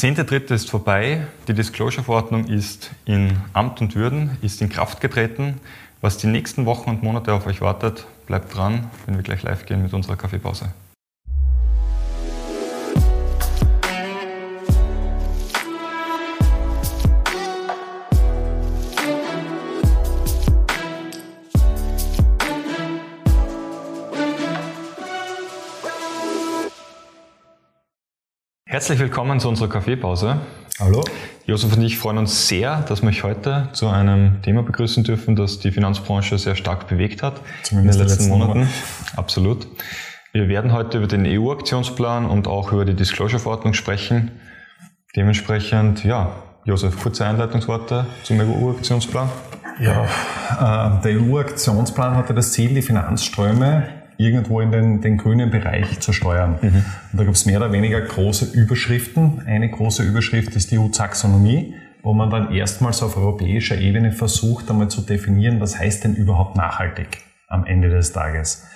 zehnte Dritte ist vorbei. Die Disclosure-Verordnung ist in Amt und Würden, ist in Kraft getreten. Was die nächsten Wochen und Monate auf euch wartet, bleibt dran, wenn wir gleich live gehen mit unserer Kaffeepause. Herzlich willkommen zu unserer Kaffeepause. Hallo. Josef und ich freuen uns sehr, dass wir euch heute zu einem Thema begrüßen dürfen, das die Finanzbranche sehr stark bewegt hat Zumindest in den letzten, letzten Monaten. Absolut. Wir werden heute über den EU-Aktionsplan und auch über die Disclosure-Verordnung sprechen. Dementsprechend, ja, Josef, kurze Einleitungsworte zum EU-Aktionsplan. Ja, äh, der EU-Aktionsplan hatte das Ziel, die Finanzströme irgendwo in den, den grünen Bereich zu steuern. Mhm. Und da gibt es mehr oder weniger große Überschriften. Eine große Überschrift ist die EU-Taxonomie, wo man dann erstmals auf europäischer Ebene versucht, einmal zu definieren, was heißt denn überhaupt nachhaltig am Ende des Tages.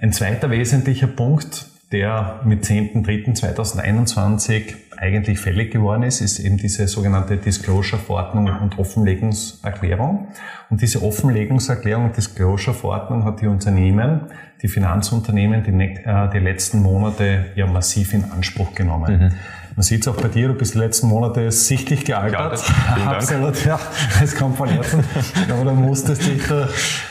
Ein zweiter wesentlicher Punkt, der mit 10.03.2021 eigentlich fällig geworden ist, ist eben diese sogenannte Disclosure-Verordnung und Offenlegungserklärung. Und diese Offenlegungserklärung und Disclosure-Verordnung hat die Unternehmen, die Finanzunternehmen, die, äh, die letzten Monate ja massiv in Anspruch genommen. Mhm. Man sieht es auch bei dir, du bist die letzten Monate sichtlich gealtert. Dank. Absolut, ja, das kommt von Herzen. Aber da musstest dich da,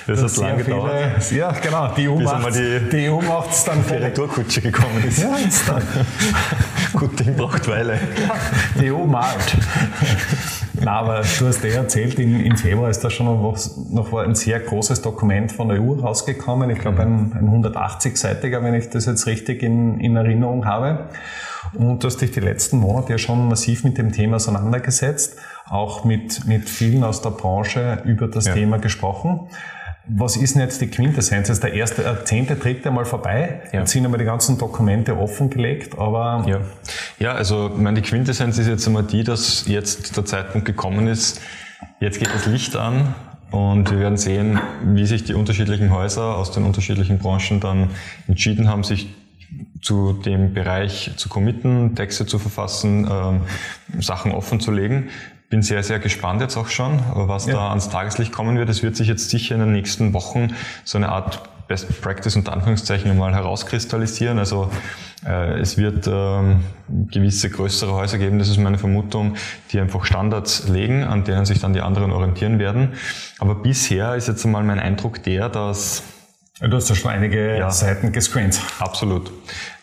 das hat lange viele, gedauert. Ja, genau, die EU macht die, EU macht's dann die Retourkutsche gekommen ist. Ja, jetzt dann. Gut Ding braucht Weile. Ja, die EU malt. Na, aber du hast eh erzählt, im, im Februar ist da schon noch, noch ein sehr großes Dokument von der EU rausgekommen. Ich glaube, ein, ein 180-seitiger, wenn ich das jetzt richtig in, in Erinnerung habe. Und du hast dich die letzten Monate ja schon massiv mit dem Thema auseinandergesetzt, auch mit, mit vielen aus der Branche über das ja. Thema gesprochen. Was ist denn jetzt die Quintessenz? Jetzt der erste, der zehnte, dritte Mal vorbei. Ja. Jetzt sind einmal die ganzen Dokumente offengelegt, aber. Ja, ja also, ich meine, die Quintessenz ist jetzt einmal die, dass jetzt der Zeitpunkt gekommen ist. Jetzt geht das Licht an und wir werden sehen, wie sich die unterschiedlichen Häuser aus den unterschiedlichen Branchen dann entschieden haben, sich zu dem Bereich zu committen, Texte zu verfassen, ähm, Sachen offen zu legen. Bin sehr, sehr gespannt jetzt auch schon, was ja. da ans Tageslicht kommen wird. Es wird sich jetzt sicher in den nächsten Wochen so eine Art Best Practice unter Anführungszeichen mal herauskristallisieren. Also äh, es wird ähm, gewisse größere Häuser geben, das ist meine Vermutung, die einfach Standards legen, an denen sich dann die anderen orientieren werden. Aber bisher ist jetzt einmal mein Eindruck der, dass Du hast ja schon einige ja, Seiten gescreent. Absolut.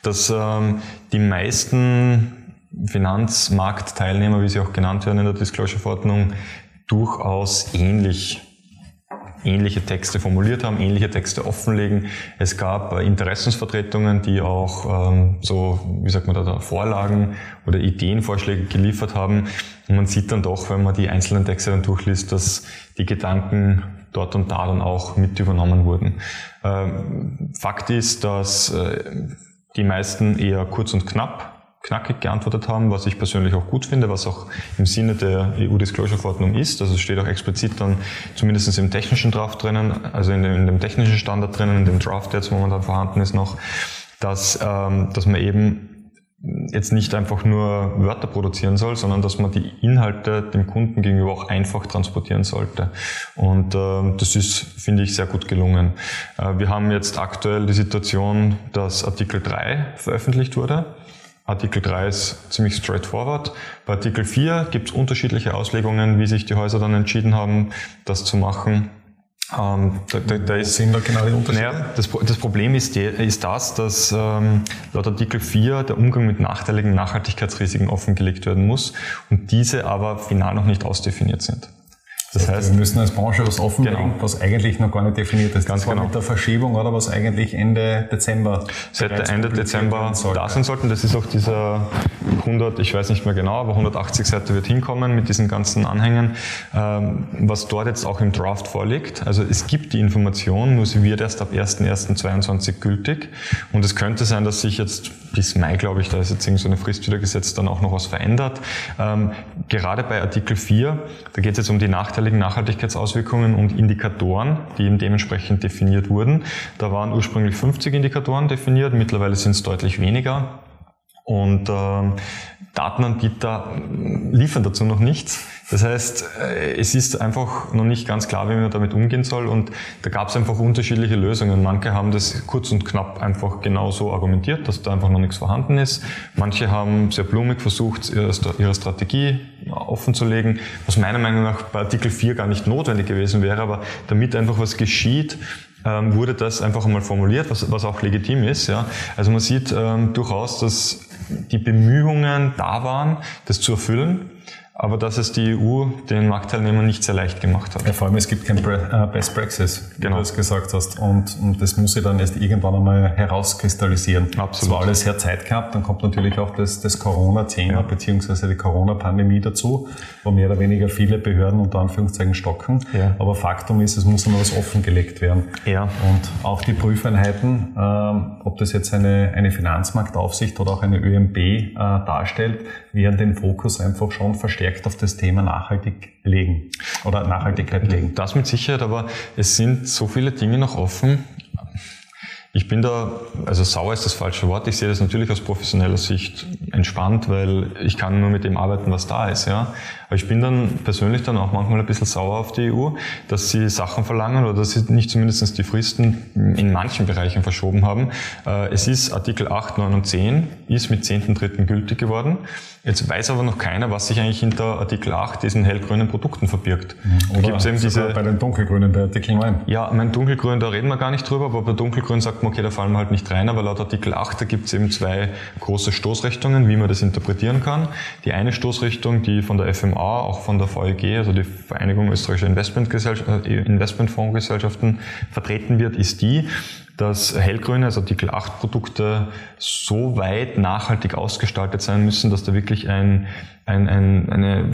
Dass ähm, die meisten Finanzmarktteilnehmer, wie sie auch genannt werden in der Disclosure-Verordnung, durchaus ähnlich ähnliche Texte formuliert haben, ähnliche Texte offenlegen. Es gab äh, Interessensvertretungen, die auch ähm, so, wie sagt man da, da, Vorlagen oder Ideenvorschläge geliefert haben. Und man sieht dann doch, wenn man die einzelnen Texte dann durchliest, dass die Gedanken dort und da dann auch mit übernommen wurden. Ähm, Fakt ist, dass äh, die meisten eher kurz und knapp knackig geantwortet haben, was ich persönlich auch gut finde, was auch im Sinne der EU-Disclosure-Verordnung ist. Also es steht auch explizit dann zumindest im technischen Draft drinnen, also in dem, in dem technischen Standard drinnen, in dem Draft, der jetzt momentan vorhanden ist noch, dass, ähm, dass man eben jetzt nicht einfach nur Wörter produzieren soll, sondern dass man die Inhalte dem Kunden gegenüber auch einfach transportieren sollte. Und äh, das ist, finde ich, sehr gut gelungen. Äh, wir haben jetzt aktuell die Situation, dass Artikel 3 veröffentlicht wurde. Artikel 3 ist ziemlich straightforward. Bei Artikel 4 gibt es unterschiedliche Auslegungen, wie sich die Häuser dann entschieden haben, das zu machen. Ähm, da, da, da ist, sind da genau die Unterschiede? Naja, das, das Problem ist, die, ist das, dass ähm, laut Artikel 4 der Umgang mit nachteiligen Nachhaltigkeitsrisiken offengelegt werden muss und diese aber final noch nicht ausdefiniert sind. Das heißt, wir müssen als Branche was offenlegen, genau. was eigentlich noch gar nicht definiert ist. Ganz das war genau. mit der Verschiebung oder was eigentlich Ende Dezember. Seit Ende Dezember da sein sollten. Das ist auch dieser 100, ich weiß nicht mehr genau, aber 180 Seite wird hinkommen mit diesen ganzen Anhängen, ähm, was dort jetzt auch im Draft vorliegt. Also es gibt die Information, nur sie wird erst ab 1.1.22 gültig. Und es könnte sein, dass sich jetzt bis Mai, glaube ich, da ist jetzt irgend so eine Frist wieder gesetzt, dann auch noch was verändert. Ähm, gerade bei Artikel 4, da geht es jetzt um die nachteiligen Nachhaltigkeitsauswirkungen und Indikatoren, die eben dementsprechend definiert wurden. Da waren ursprünglich 50 Indikatoren definiert, mittlerweile sind es deutlich weniger. Und ähm, Datenanbieter liefern dazu noch nichts. Das heißt, äh, es ist einfach noch nicht ganz klar, wie man damit umgehen soll und da gab es einfach unterschiedliche Lösungen. Manche haben das kurz und knapp einfach genauso argumentiert, dass da einfach noch nichts vorhanden ist. Manche haben sehr blumig versucht, ihre Strategie offen zu legen, was meiner Meinung nach bei Artikel 4 gar nicht notwendig gewesen wäre, aber damit einfach was geschieht, ähm, wurde das einfach einmal formuliert, was, was auch legitim ist. Ja. Also man sieht ähm, durchaus, dass die Bemühungen da waren, das zu erfüllen aber dass es die EU den Marktteilnehmern nicht sehr leicht gemacht hat. Ja, vor allem, es gibt kein äh, Best Praxis, wie genau. du es gesagt hast. Und, und das muss sich dann erst irgendwann einmal herauskristallisieren. Absolut. Es war alles sehr Zeit gehabt. Dann kommt natürlich auch das, das Corona-Thema ja. beziehungsweise die Corona-Pandemie dazu, wo mehr oder weniger viele Behörden unter Anführungszeichen stocken. Ja. Aber Faktum ist, es muss einmal was offengelegt werden. Ja. Und auch die Prüfeinheiten, ähm, ob das jetzt eine, eine Finanzmarktaufsicht oder auch eine ÖMB äh, darstellt, werden den Fokus einfach schon verstärkt verstärkt auf das Thema nachhaltig legen oder Nachhaltigkeit legen. Das mit Sicherheit, aber es sind so viele Dinge noch offen. Ich bin da, also sauer ist das falsche Wort. Ich sehe das natürlich aus professioneller Sicht entspannt, weil ich kann nur mit dem arbeiten, was da ist, ja. Aber ich bin dann persönlich dann auch manchmal ein bisschen sauer auf die EU, dass sie Sachen verlangen oder dass sie nicht zumindest die Fristen in manchen Bereichen verschoben haben. Äh, es ist Artikel 8, 9 und 10, ist mit 10.3. gültig geworden. Jetzt weiß aber noch keiner, was sich eigentlich hinter Artikel 8, diesen hellgrünen Produkten verbirgt. Mhm. Da gibt eben diese, bei den dunkelgrünen, bei Artikel 9. Ja, mein dunkelgrün, da reden wir gar nicht drüber, aber bei dunkelgrün sagt man, okay, da fallen wir halt nicht rein, aber laut Artikel 8, da gibt es eben zwei große Stoßrichtungen, wie man das interpretieren kann. Die eine Stoßrichtung, die von der FMA, auch von der VEG, also die Vereinigung österreichischer äh, Investmentfondsgesellschaften, vertreten wird, ist die, dass hellgrüne, also Artikel 8 Produkte so weit nachhaltig ausgestaltet sein müssen, dass da wirklich ein, ein, ein, eine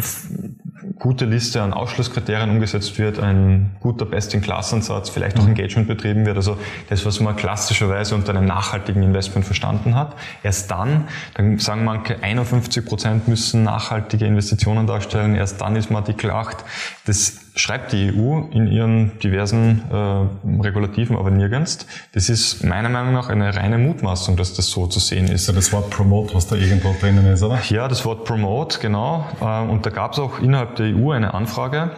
gute Liste an Ausschlusskriterien umgesetzt wird, ein guter Best-in-Class-Ansatz, vielleicht auch. Engagement betrieben wird, also das, was man klassischerweise unter einem nachhaltigen Investment verstanden hat. Erst dann, dann sagen manche, 51 Prozent müssen nachhaltige Investitionen darstellen, erst dann ist man Artikel 8. Das schreibt die EU in ihren diversen äh, Regulativen aber nirgends. Das ist meiner Meinung nach eine reine Mutmaßung, dass das so zu sehen ist. Ja, das Wort Promote, was da irgendwo drinnen ist, oder? Ja, das Wort Promote, genau. Äh, und da gab es auch innerhalb der EU eine Anfrage,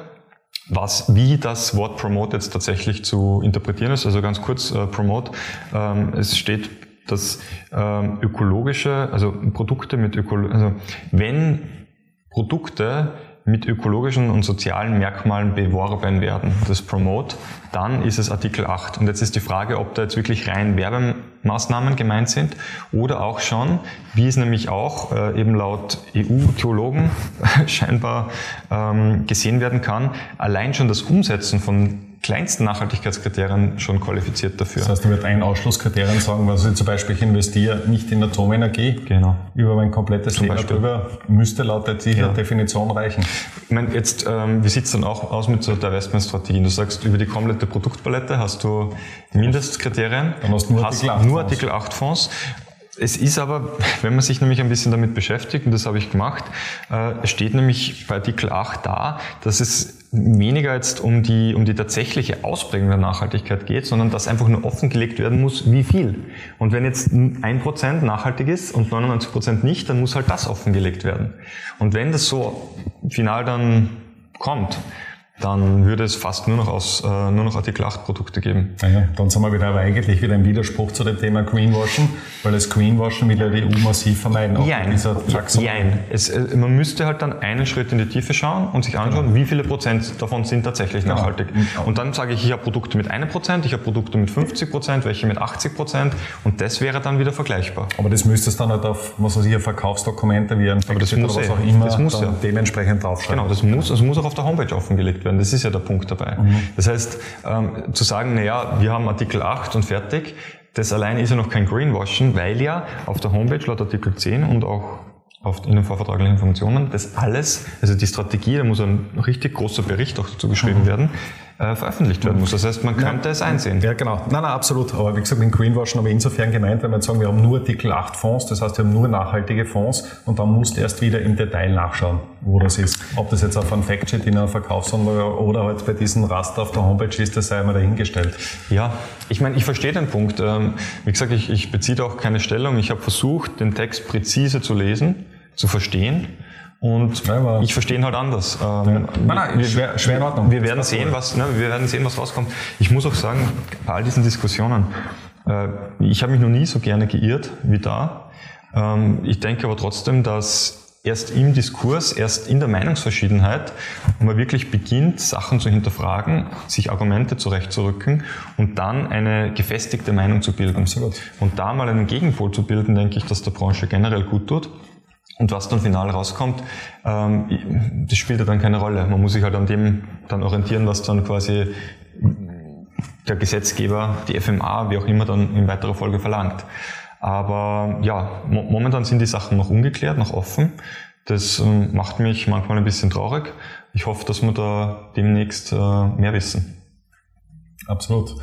was, wie das Wort Promote jetzt tatsächlich zu interpretieren ist. Also ganz kurz, äh, Promote, ähm, es steht, dass ähm, ökologische, also Produkte mit Ökolo also wenn Produkte mit ökologischen und sozialen Merkmalen beworben werden, das Promote, dann ist es Artikel 8. Und jetzt ist die Frage, ob da jetzt wirklich rein Werbemaßnahmen gemeint sind oder auch schon, wie es nämlich auch äh, eben laut EU-Theologen scheinbar ähm, gesehen werden kann, allein schon das Umsetzen von kleinsten Nachhaltigkeitskriterien schon qualifiziert dafür. Das heißt, du wirst ein Ausschlusskriterium sagen, also zum Beispiel ich investiere nicht in Atomenergie genau. über mein komplettes zum Leben Beispiel. drüber, müsste laut dieser ja. Definition reichen. Ich meine, jetzt, ähm, wie sieht es dann auch aus mit so Divestment-Strategien? Du sagst, über die komplette Produktpalette hast du Mindestkriterien, dann hast du nur Artikel 8 Nur Artikel 8 Fonds es ist aber, wenn man sich nämlich ein bisschen damit beschäftigt, und das habe ich gemacht, äh, steht nämlich bei Artikel 8 da, dass es weniger jetzt um die, um die tatsächliche Ausprägung der Nachhaltigkeit geht, sondern dass einfach nur offengelegt werden muss, wie viel. Und wenn jetzt ein Prozent nachhaltig ist und 99 Prozent nicht, dann muss halt das offengelegt werden. Und wenn das so final dann kommt, dann würde es fast nur noch aus äh, nur noch Artikel 8 Produkte geben. Naja, dann sind wir wieder aber eigentlich wieder im Widerspruch zu dem Thema Greenwashing, weil das Greenwashing will ja die EU massiv vermeiden. Jein. Jein. Es, äh, man müsste halt dann einen Schritt in die Tiefe schauen und sich anschauen, genau. wie viele Prozent davon sind tatsächlich genau. nachhaltig. Und dann sage ich, ich habe Produkte mit einem Prozent, ich habe Produkte mit 50 Prozent, welche mit 80 Prozent und das wäre dann wieder vergleichbar. Aber das müsste es dann halt auf, was weiß ich, Verkaufsdokumente wie ein Aber das muss was auch immer ja. dementsprechend draufschreiben. Genau, das muss, das muss auch auf der Homepage offengelegt werden werden. Das ist ja der Punkt dabei. Mhm. Das heißt, ähm, zu sagen, na ja, wir haben Artikel 8 und fertig, das alleine ist ja noch kein Greenwashing, weil ja auf der Homepage laut Artikel 10 und auch auf, in den vorvertraglichen Informationen, das alles, also die Strategie, da muss ein richtig großer Bericht auch dazu geschrieben mhm. werden, äh, veröffentlicht werden muss. Das heißt, man könnte ja, es einsehen. Ja, genau. Nein, nein, absolut. Aber wie gesagt, mit Greenwashing habe ich insofern gemeint, wenn wir sagen, wir haben nur Artikel 8 Fonds, das heißt, wir haben nur nachhaltige Fonds und dann musst du erst wieder im Detail nachschauen, wo das ist. Ob das jetzt auf einem Factsheet in einer Verkaufsanlage oder halt bei diesem Raster auf der Homepage ist, das sei einmal dahingestellt. Ja, ich meine, ich verstehe den Punkt. Ähm, wie gesagt, ich, ich beziehe auch keine Stellung. Ich habe versucht, den Text präzise zu lesen zu verstehen. Und ja, ich verstehe ihn halt anders. Ähm, nein, nein, wir, schwer, schwer in Ordnung. Wir werden sehen, was, ne, wir werden sehen, was rauskommt. Ich muss auch sagen, bei all diesen Diskussionen, äh, ich habe mich noch nie so gerne geirrt wie da. Ähm, ich denke aber trotzdem, dass erst im Diskurs, erst in der Meinungsverschiedenheit, man wirklich beginnt, Sachen zu hinterfragen, sich Argumente zurechtzurücken und dann eine gefestigte Meinung zu bilden. Absolut. Und da mal einen Gegenpol zu bilden, denke ich, dass der Branche generell gut tut. Und was dann final rauskommt, ähm, das spielt ja dann keine Rolle. Man muss sich halt an dem dann orientieren, was dann quasi der Gesetzgeber, die FMA, wie auch immer, dann in weiterer Folge verlangt. Aber ja, mo momentan sind die Sachen noch ungeklärt, noch offen. Das ähm, macht mich manchmal ein bisschen traurig. Ich hoffe, dass wir da demnächst äh, mehr wissen. Absolut.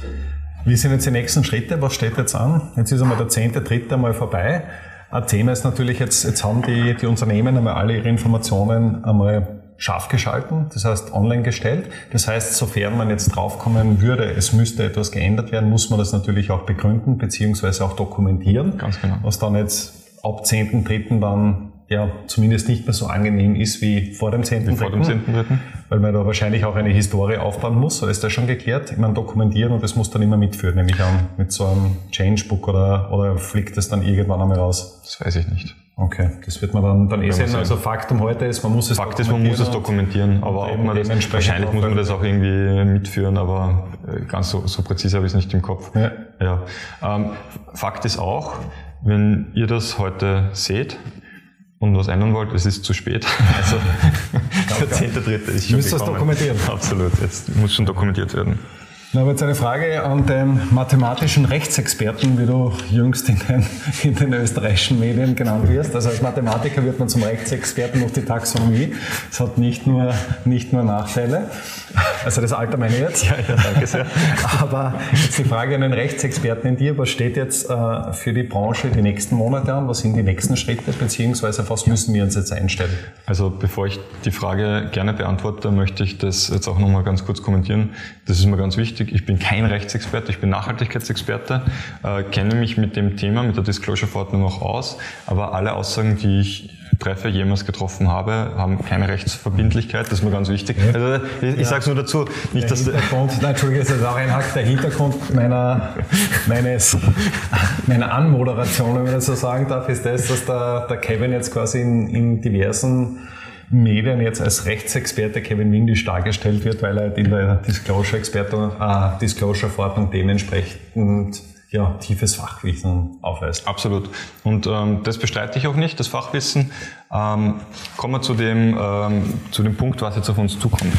Wie sind jetzt die nächsten Schritte? Was steht jetzt an? Jetzt ist einmal der zehnte, dritte einmal vorbei. Ein Thema ist natürlich jetzt, jetzt haben die, die Unternehmen einmal alle ihre Informationen einmal scharf geschalten, das heißt online gestellt. Das heißt, sofern man jetzt draufkommen würde, es müsste etwas geändert werden, muss man das natürlich auch begründen beziehungsweise auch dokumentieren. Ganz genau. Was dann jetzt ab 10.3. dann ja zumindest nicht mehr so angenehm ist wie vor dem 10.3. Wie vor dem 10.3. Weil man da wahrscheinlich auch eine Historie aufbauen muss, so ist das schon geklärt. Ich meine, dokumentieren und das muss dann immer mitführen, nämlich an mit so einem Changebook oder, oder fliegt das dann irgendwann einmal raus? Das weiß ich nicht. Okay, das wird man dann, dann eh sehen. Also Faktum heute ist, man muss es Fakt ist, man muss es dokumentieren, aber ob man das, wahrscheinlich muss man das auch irgendwie mitführen, aber äh, ganz so, so präzise habe ich es nicht im Kopf. Ja. ja. Ähm, Fakt ist auch, wenn ihr das heute seht, und was ändern wollt, es ist zu spät. Also der zehnte dritte ist schon Müsst das dokumentieren? Absolut, jetzt muss schon dokumentiert werden. Na, aber jetzt eine Frage an den mathematischen Rechtsexperten, wie du jüngst in den, in den österreichischen Medien genannt wirst. Also als Mathematiker wird man zum Rechtsexperten durch die Taxonomie. Es hat nicht nur, nicht nur Nachteile. Also das Alter meine ich jetzt. Ja, ja, danke sehr. Aber jetzt die Frage an den Rechtsexperten in dir. Was steht jetzt äh, für die Branche die nächsten Monate an? Was sind die nächsten Schritte? Beziehungsweise auf was müssen wir uns jetzt einstellen? Also bevor ich die Frage gerne beantworte, möchte ich das jetzt auch nochmal ganz kurz kommentieren. Das ist mir ganz wichtig wichtig. Ich bin kein Rechtsexperte, ich bin Nachhaltigkeitsexperte, äh, kenne mich mit dem Thema, mit der Disclosure-Verordnung auch aus, aber alle Aussagen, die ich treffe, jemals getroffen habe, haben keine Rechtsverbindlichkeit, das ist mir ganz wichtig. Ja. Also ich, ich ja. sage es nur dazu, nicht der dass... Hintergrund, nein, Entschuldige, das ist auch ein Hack, der Hintergrund meiner, meines, meiner Anmoderation, wenn man das so sagen darf, ist das, dass der, der Kevin jetzt quasi in, in diversen Medien jetzt als Rechtsexperte Kevin Windisch dargestellt wird, weil er in der Disclosure-Verordnung äh, Disclosure dementsprechend ja, tiefes Fachwissen aufweist. Absolut. Und ähm, das bestreite ich auch nicht, das Fachwissen. Ähm, kommen wir zu dem, ähm, zu dem Punkt, was jetzt auf uns zukommt.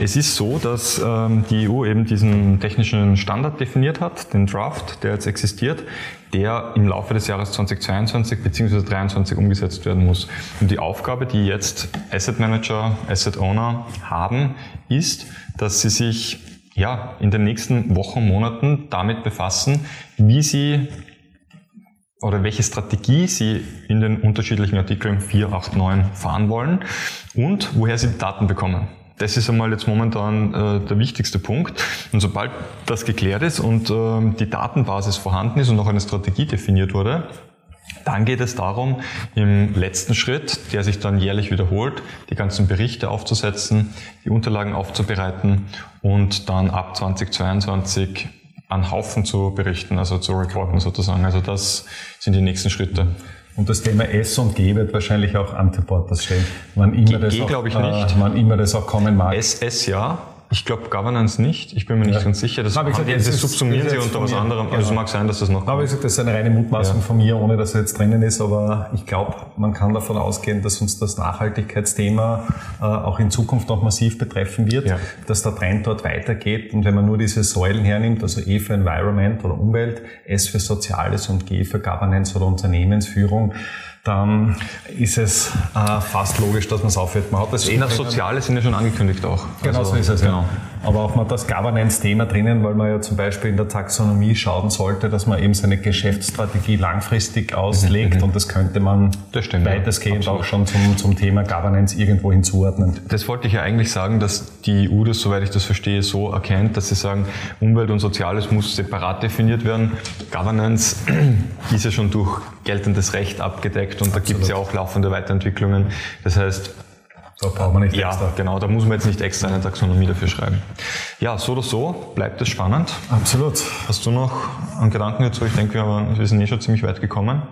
Es ist so, dass ähm, die EU eben diesen technischen Standard definiert hat, den Draft, der jetzt existiert, der im Laufe des Jahres 2022 bzw. 2023 umgesetzt werden muss. Und die Aufgabe, die jetzt Asset Manager, Asset Owner haben, ist, dass sie sich ja, in den nächsten Wochen, Monaten damit befassen, wie Sie oder welche Strategie Sie in den unterschiedlichen Artikeln 4, 8, 9 fahren wollen und woher Sie die Daten bekommen. Das ist einmal jetzt momentan äh, der wichtigste Punkt. Und sobald das geklärt ist und äh, die Datenbasis vorhanden ist und noch eine Strategie definiert wurde, dann geht es darum, im letzten Schritt, der sich dann jährlich wiederholt, die ganzen Berichte aufzusetzen, die Unterlagen aufzubereiten und dann ab 2022 an Haufen zu berichten, also zu reporten sozusagen. Also das sind die nächsten Schritte. Und das Thema S und G wird wahrscheinlich auch an Bord stehen. Wann immer G, G glaube ich nicht. Äh, wann immer das auch kommen mag. S, S ja, ich glaube Governance nicht. Ich bin mir nicht ja. ganz sicher. Das, ich gesagt, das, das subsumieren sie unter was anderem. Genau. Also es mag sein, dass das noch. Aber ich gesagt, das ist eine reine Mutmaßung ja. von mir, ohne dass er jetzt drinnen ist. Aber ich glaube, man kann davon ausgehen, dass uns das Nachhaltigkeitsthema äh, auch in Zukunft noch massiv betreffen wird, ja. dass der Trend dort weitergeht. Und wenn man nur diese Säulen hernimmt, also E für Environment oder Umwelt, S für Soziales und G für Governance oder Unternehmensführung, dann ist es äh, fast logisch, dass man es aufhört. Man hat das eh Soziale sind ja schon angekündigt auch. Genau also, so ist es, genau. aber auch mal das Governance-Thema drinnen, weil man ja zum Beispiel in der Taxonomie schauen sollte, dass man eben seine Geschäftsstrategie langfristig auslegt mhm. und das könnte man das stimmt, weitestgehend ja, auch schon zum, zum Thema Governance irgendwo hinzuordnen. Das wollte ich ja eigentlich sagen, dass die EU das, soweit ich das verstehe, so erkennt, dass sie sagen, Umwelt und Soziales muss separat definiert werden. Governance ist ja schon durch geltendes Recht abgedeckt und Absolut. da gibt es ja auch laufende Weiterentwicklungen. Das heißt, da braucht man nicht ja, extra. genau, da muss man jetzt nicht extra eine Taxonomie dafür schreiben. Ja, so oder so bleibt es spannend. Absolut. Hast du noch einen Gedanken dazu? Ich denke, wir, wir sind eh schon ziemlich weit gekommen.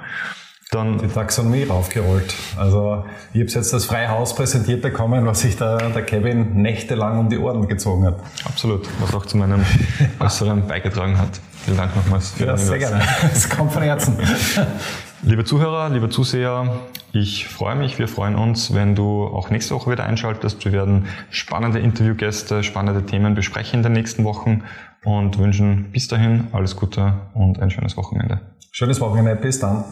Dann die Taxonomie raufgerollt. Also ich habe jetzt das freie Haus präsentiert bekommen, was sich der, der Kevin nächtelang um die Ohren gezogen hat. Absolut, was auch zu meinem Äußeren beigetragen hat. Vielen Dank nochmals. Für ja, sehr gerne. Das kommt von Herzen. Liebe Zuhörer, liebe Zuseher, ich freue mich, wir freuen uns, wenn du auch nächste Woche wieder einschaltest. Wir werden spannende Interviewgäste, spannende Themen besprechen in den nächsten Wochen und wünschen bis dahin alles Gute und ein schönes Wochenende. Schönes Wochenende, bis dann.